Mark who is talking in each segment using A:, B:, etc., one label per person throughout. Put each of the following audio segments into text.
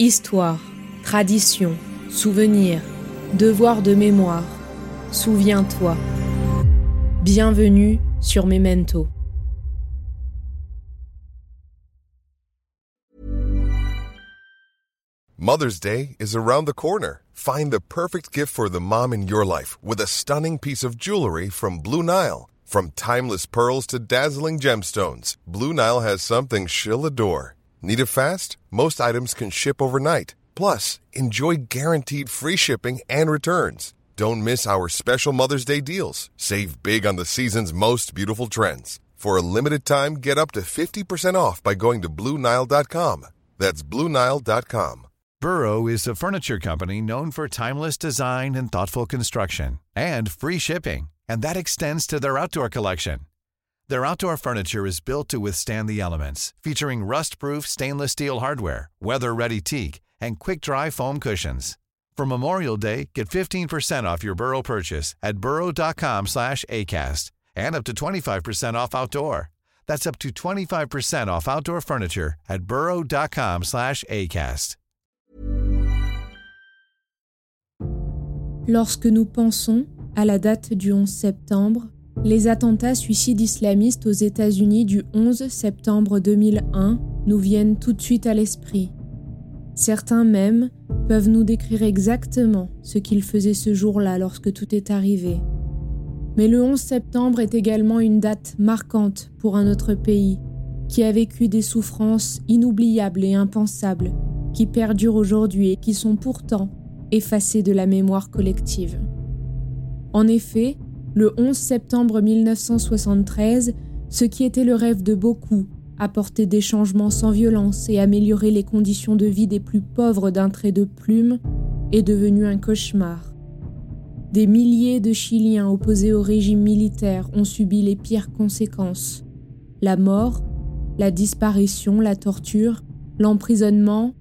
A: Histoire, tradition, souvenir, devoir de mémoire. Souviens-toi. Bienvenue sur Memento.
B: Mother's Day is around the corner. Find the perfect gift for the mom in your life with a stunning piece of jewelry from Blue Nile. From timeless pearls to dazzling gemstones, Blue Nile has something she'll adore. Need it fast? Most items can ship overnight. Plus, enjoy guaranteed free shipping and returns. Don't miss our special Mother's Day deals. Save big on the season's most beautiful trends. For a limited time, get up to 50% off by going to Bluenile.com. That's Bluenile.com.
C: Burrow is a furniture company known for timeless design and thoughtful construction and free shipping, and that extends to their outdoor collection. Their outdoor furniture is built to withstand the elements, featuring rust-proof stainless steel hardware, weather-ready teak, and quick-dry foam cushions. For Memorial Day, get 15% off your Burrow purchase at burrow.com slash ACAST and up to 25% off outdoor. That's up to 25% off outdoor furniture at burrow.com slash ACAST.
A: Lorsque nous pensons à la date du 11 septembre, les attentats suicides islamistes aux États-Unis du 11 septembre 2001 nous viennent tout de suite à l'esprit. Certains même peuvent nous décrire exactement ce qu'ils faisaient ce jour-là lorsque tout est arrivé. Mais le 11 septembre est également une date marquante pour un autre pays qui a vécu des souffrances inoubliables et impensables qui perdurent aujourd'hui et qui sont pourtant effacées de la mémoire collective. En effet, le 11 septembre 1973, ce qui était le rêve de beaucoup, apporter des changements sans violence et améliorer les conditions de vie des plus pauvres d'un trait de plume, est devenu un cauchemar. Des milliers de Chiliens opposés au régime militaire ont subi les pires conséquences. La mort, la disparition, la torture, l'emprisonnement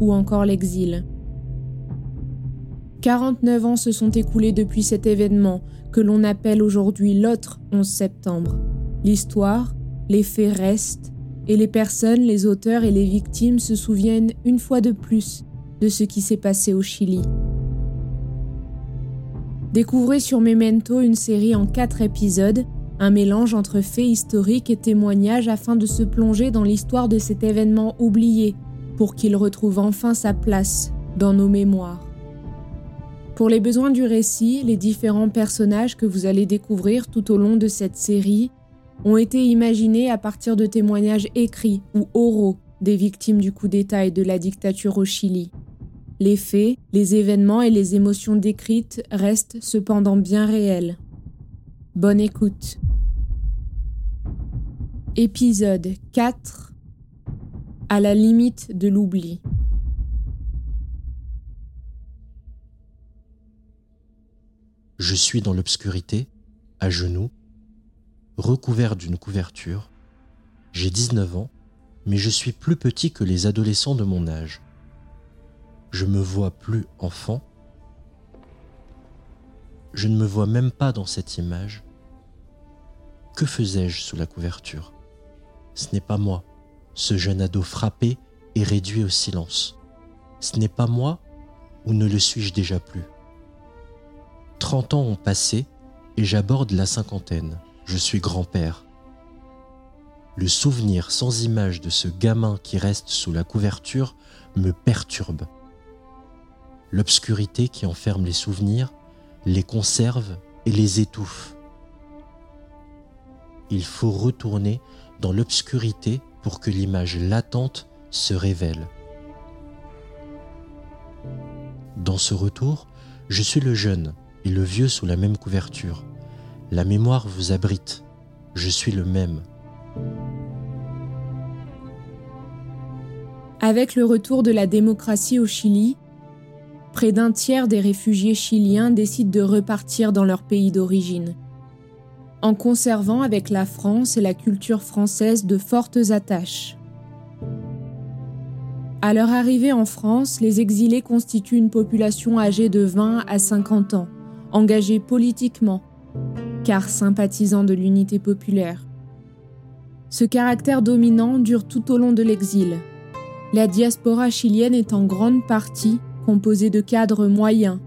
A: ou encore l'exil. 49 ans se sont écoulés depuis cet événement que l'on appelle aujourd'hui l'autre 11 septembre. L'histoire, les faits restent, et les personnes, les auteurs et les victimes se souviennent une fois de plus de ce qui s'est passé au Chili. Découvrez sur Memento une série en quatre épisodes, un mélange entre faits historiques et témoignages afin de se plonger dans l'histoire de cet événement oublié, pour qu'il retrouve enfin sa place dans nos mémoires. Pour les besoins du récit, les différents personnages que vous allez découvrir tout au long de cette série ont été imaginés à partir de témoignages écrits ou oraux des victimes du coup d'État et de la dictature au Chili. Les faits, les événements et les émotions décrites restent cependant bien réels. Bonne écoute. Épisode 4 À la limite de l'oubli.
D: Je suis dans l'obscurité, à genoux, recouvert d'une couverture. J'ai 19 ans, mais je suis plus petit que les adolescents de mon âge. Je me vois plus enfant. Je ne me vois même pas dans cette image. Que faisais-je sous la couverture? Ce n'est pas moi, ce jeune ado frappé et réduit au silence. Ce n'est pas moi ou ne le suis-je déjà plus? 30 ans ont passé et j'aborde la cinquantaine. Je suis grand-père. Le souvenir sans image de ce gamin qui reste sous la couverture me perturbe. L'obscurité qui enferme les souvenirs les conserve et les étouffe. Il faut retourner dans l'obscurité pour que l'image latente se révèle. Dans ce retour, je suis le jeune, et le vieux sous la même couverture. La mémoire vous abrite. Je suis le même.
A: Avec le retour de la démocratie au Chili, près d'un tiers des réfugiés chiliens décident de repartir dans leur pays d'origine, en conservant avec la France et la culture française de fortes attaches. À leur arrivée en France, les exilés constituent une population âgée de 20 à 50 ans engagés politiquement, car sympathisants de l'unité populaire. Ce caractère dominant dure tout au long de l'exil. la diaspora chilienne est en grande partie composée de cadres moyens,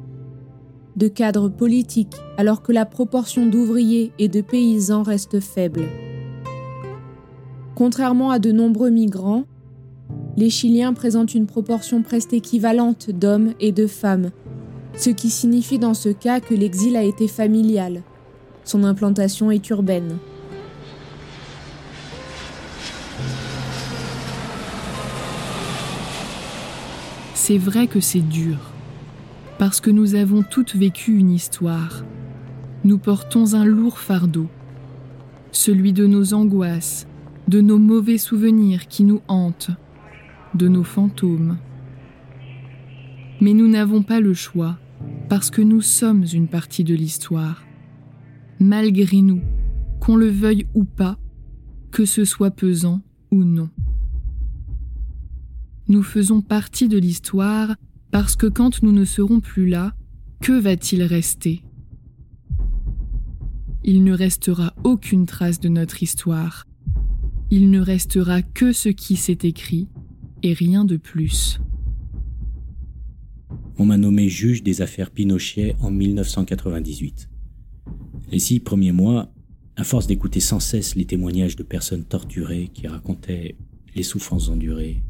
A: de cadres politiques, alors que la proportion d'ouvriers et de paysans reste faible. Contrairement à de nombreux migrants, les Chiliens présentent une proportion presque équivalente d'hommes et de femmes, ce qui signifie dans ce cas que l'exil a été familial. Son implantation est urbaine.
E: C'est vrai que c'est dur, parce que nous avons toutes vécu une histoire. Nous portons un lourd fardeau, celui de nos angoisses, de nos mauvais souvenirs qui nous hantent, de nos fantômes. Mais nous n'avons pas le choix, parce que nous sommes une partie de l'histoire. Malgré nous, qu'on le veuille ou pas, que ce soit pesant ou non. Nous faisons partie de l'histoire parce que quand nous ne serons plus là, que va-t-il rester? Il ne restera aucune trace de notre histoire. Il ne restera que ce qui s'est écrit et rien de plus.
F: On m'a nommé juge des affaires Pinochet en 1998. Les six premiers mois, à force d'écouter sans cesse les témoignages de personnes torturées qui racontaient les souffrances endurées,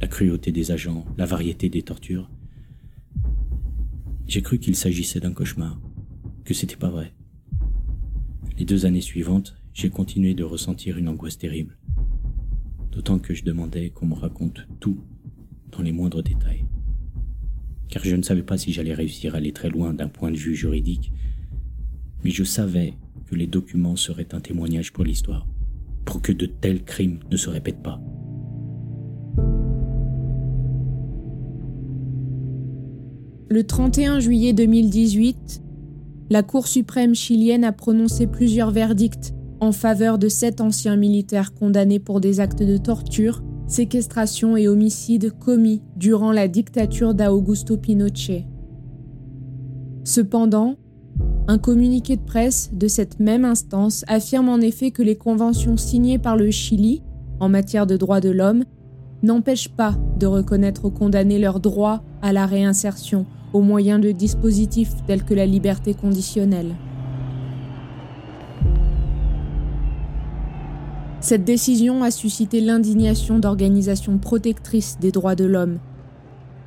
F: la cruauté des agents, la variété des tortures, j'ai cru qu'il s'agissait d'un cauchemar, que c'était pas vrai. Les deux années suivantes, j'ai continué de ressentir une angoisse terrible d'autant que je demandais qu'on me raconte tout dans les moindres détails. Car je ne savais pas si j'allais réussir à aller très loin d'un point de vue juridique, mais je savais que les documents seraient un témoignage pour l'histoire, pour que de tels crimes ne se répètent pas.
A: Le 31 juillet 2018, la Cour suprême chilienne a prononcé plusieurs verdicts en faveur de sept anciens militaires condamnés pour des actes de torture, séquestration et homicide commis durant la dictature d'Augusto Pinochet. Cependant, un communiqué de presse de cette même instance affirme en effet que les conventions signées par le Chili en matière de droits de l'homme n'empêchent pas de reconnaître aux condamnés leur droit à la réinsertion au moyen de dispositifs tels que la liberté conditionnelle. Cette décision a suscité l'indignation d'organisations protectrices des droits de l'homme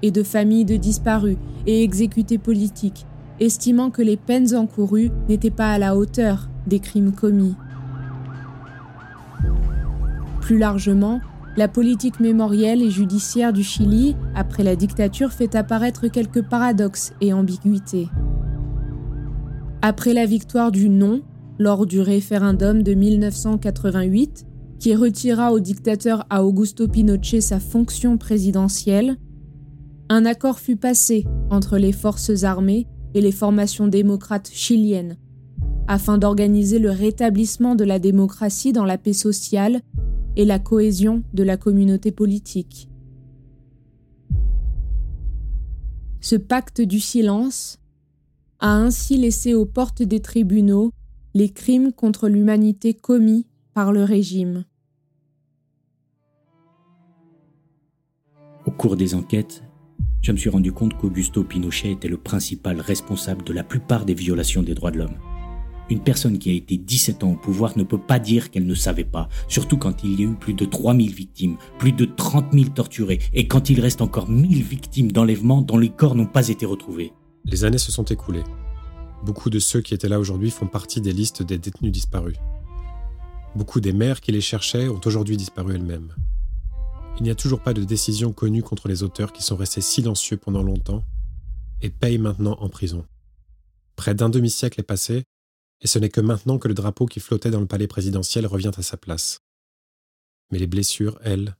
A: et de familles de disparus et exécutés politiques, estimant que les peines encourues n'étaient pas à la hauteur des crimes commis. Plus largement, la politique mémorielle et judiciaire du Chili, après la dictature, fait apparaître quelques paradoxes et ambiguïtés. Après la victoire du non lors du référendum de 1988, qui retira au dictateur Augusto Pinochet sa fonction présidentielle, un accord fut passé entre les forces armées et les formations démocrates chiliennes, afin d'organiser le rétablissement de la démocratie dans la paix sociale et la cohésion de la communauté politique. Ce pacte du silence a ainsi laissé aux portes des tribunaux les crimes contre l'humanité commis par le régime.
F: Au cours des enquêtes, je me suis rendu compte qu'Augusto Pinochet était le principal responsable de la plupart des violations des droits de l'homme. Une personne qui a été 17 ans au pouvoir ne peut pas dire qu'elle ne savait pas, surtout quand il y a eu plus de 3000 victimes, plus de 30 000 torturés, et quand il reste encore 1000 victimes d'enlèvement dont les corps n'ont pas été retrouvés.
G: Les années se sont écoulées. Beaucoup de ceux qui étaient là aujourd'hui font partie des listes des détenus disparus. Beaucoup des mères qui les cherchaient ont aujourd'hui disparu elles-mêmes. Il n'y a toujours pas de décision connue contre les auteurs qui sont restés silencieux pendant longtemps et payent maintenant en prison. Près d'un demi-siècle est passé, et ce n'est que maintenant que le drapeau qui flottait dans le palais présidentiel revient à sa place. Mais les blessures, elles,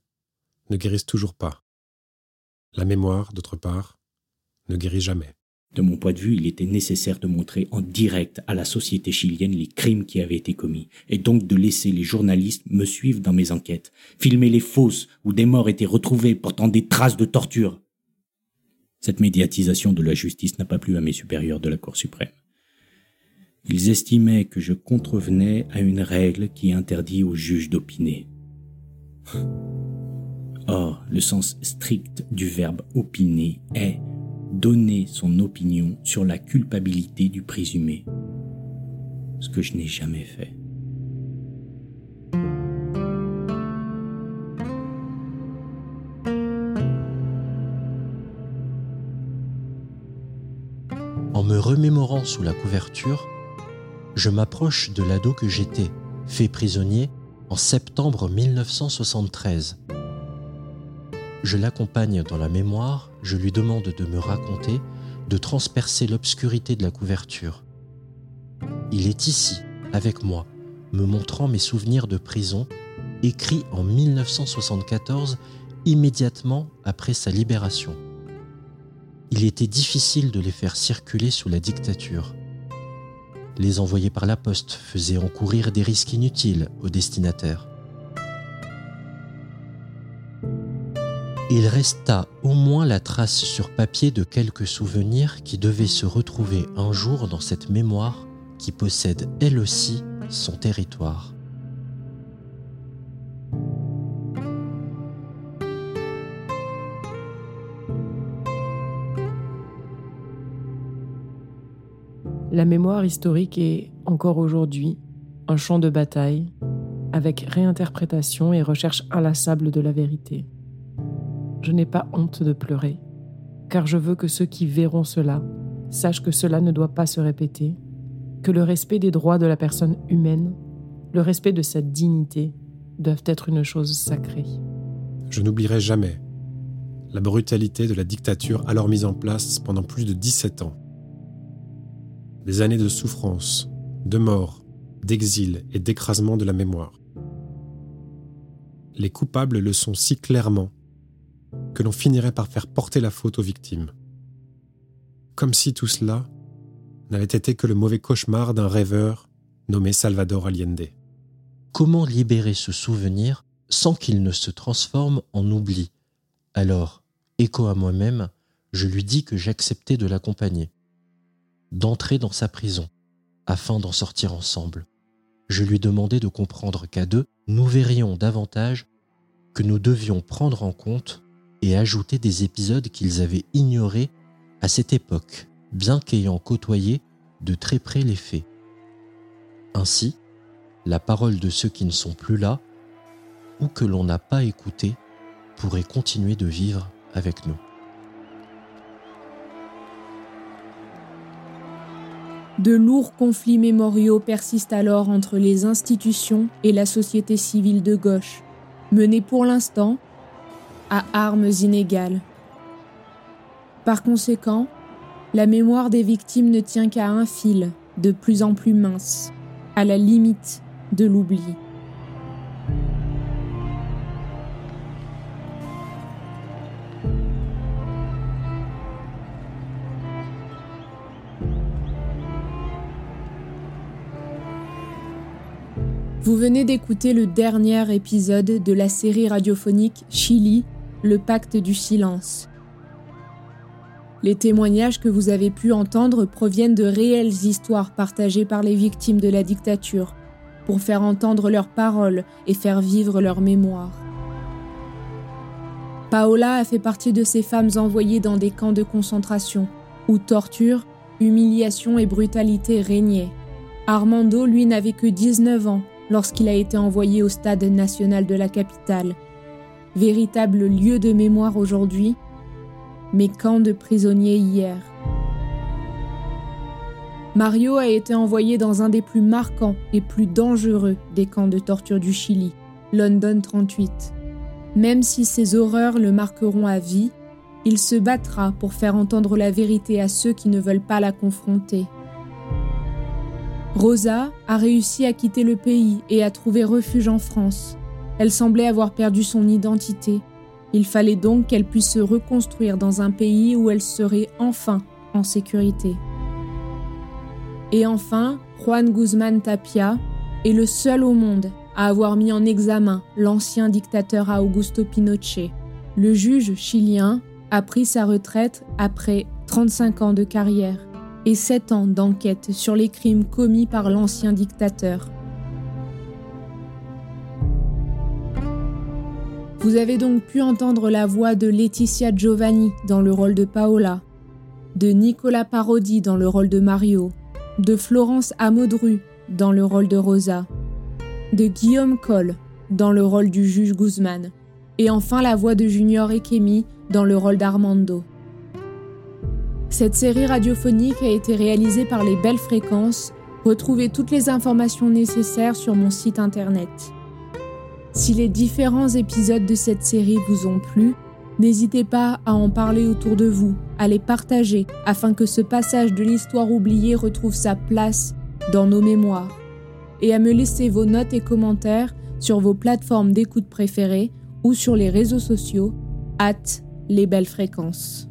G: ne guérissent toujours pas. La mémoire, d'autre part, ne guérit jamais.
F: De mon point de vue, il était nécessaire de montrer en direct à la société chilienne les crimes qui avaient été commis, et donc de laisser les journalistes me suivre dans mes enquêtes, filmer les fosses où des morts étaient retrouvés portant des traces de torture. Cette médiatisation de la justice n'a pas plu à mes supérieurs de la Cour suprême. Ils estimaient que je contrevenais à une règle qui interdit aux juges d'opiner. Or, le sens strict du verbe opiner est donner son opinion sur la culpabilité du présumé, ce que je n'ai jamais fait.
D: En me remémorant sous la couverture, je m'approche de l'ado que j'étais, fait prisonnier en septembre 1973. Je l'accompagne dans la mémoire, je lui demande de me raconter, de transpercer l'obscurité de la couverture. Il est ici, avec moi, me montrant mes souvenirs de prison, écrits en 1974, immédiatement après sa libération. Il était difficile de les faire circuler sous la dictature. Les envoyer par la poste faisaient encourir des risques inutiles aux destinataires. Il resta au moins la trace sur papier de quelques souvenirs qui devaient se retrouver un jour dans cette mémoire qui possède elle aussi son territoire.
H: La mémoire historique est, encore aujourd'hui, un champ de bataille, avec réinterprétation et recherche inlassable de la vérité. Je n'ai pas honte de pleurer, car je veux que ceux qui verront cela sachent que cela ne doit pas se répéter, que le respect des droits de la personne humaine, le respect de sa dignité, doivent être une chose sacrée.
G: Je n'oublierai jamais la brutalité de la dictature alors mise en place pendant plus de 17 ans des années de souffrance, de mort, d'exil et d'écrasement de la mémoire. Les coupables le sont si clairement que l'on finirait par faire porter la faute aux victimes. Comme si tout cela n'avait été que le mauvais cauchemar d'un rêveur nommé Salvador Allende.
D: Comment libérer ce souvenir sans qu'il ne se transforme en oubli? Alors, écho à moi-même, je lui dis que j'acceptais de l'accompagner d'entrer dans sa prison, afin d'en sortir ensemble. Je lui demandai de comprendre qu'à deux, nous verrions davantage que nous devions prendre en compte et ajouter des épisodes qu'ils avaient ignorés à cette époque, bien qu'ayant côtoyé de très près les faits. Ainsi, la parole de ceux qui ne sont plus là, ou que l'on n'a pas écouté, pourrait continuer de vivre avec nous.
A: De lourds conflits mémoriaux persistent alors entre les institutions et la société civile de gauche, menés pour l'instant à armes inégales. Par conséquent, la mémoire des victimes ne tient qu'à un fil, de plus en plus mince, à la limite de l'oubli. Vous venez d'écouter le dernier épisode de la série radiophonique Chili, le pacte du silence. Les témoignages que vous avez pu entendre proviennent de réelles histoires partagées par les victimes de la dictature, pour faire entendre leurs paroles et faire vivre leur mémoire. Paola a fait partie de ces femmes envoyées dans des camps de concentration, où torture, humiliation et brutalité régnaient. Armando, lui, n'avait que 19 ans lorsqu'il a été envoyé au stade national de la capitale, véritable lieu de mémoire aujourd'hui, mais camp de prisonniers hier. Mario a été envoyé dans un des plus marquants et plus dangereux des camps de torture du Chili, London 38. Même si ces horreurs le marqueront à vie, il se battra pour faire entendre la vérité à ceux qui ne veulent pas la confronter. Rosa a réussi à quitter le pays et à trouver refuge en France. Elle semblait avoir perdu son identité. Il fallait donc qu'elle puisse se reconstruire dans un pays où elle serait enfin en sécurité. Et enfin, Juan Guzman Tapia est le seul au monde à avoir mis en examen l'ancien dictateur Augusto Pinochet. Le juge chilien a pris sa retraite après 35 ans de carrière et sept ans d'enquête sur les crimes commis par l'ancien dictateur. Vous avez donc pu entendre la voix de Laetitia Giovanni dans le rôle de Paola, de Nicolas Parodi dans le rôle de Mario, de Florence Amodru dans le rôle de Rosa, de Guillaume Coll dans le rôle du juge Guzman, et enfin la voix de Junior Ekemi dans le rôle d'Armando. Cette série radiophonique a été réalisée par les Belles Fréquences. Retrouvez toutes les informations nécessaires sur mon site internet. Si les différents épisodes de cette série vous ont plu, n'hésitez pas à en parler autour de vous, à les partager afin que ce passage de l'histoire oubliée retrouve sa place dans nos mémoires, et à me laisser vos notes et commentaires sur vos plateformes d'écoute préférées ou sur les réseaux sociaux, at les belles fréquences.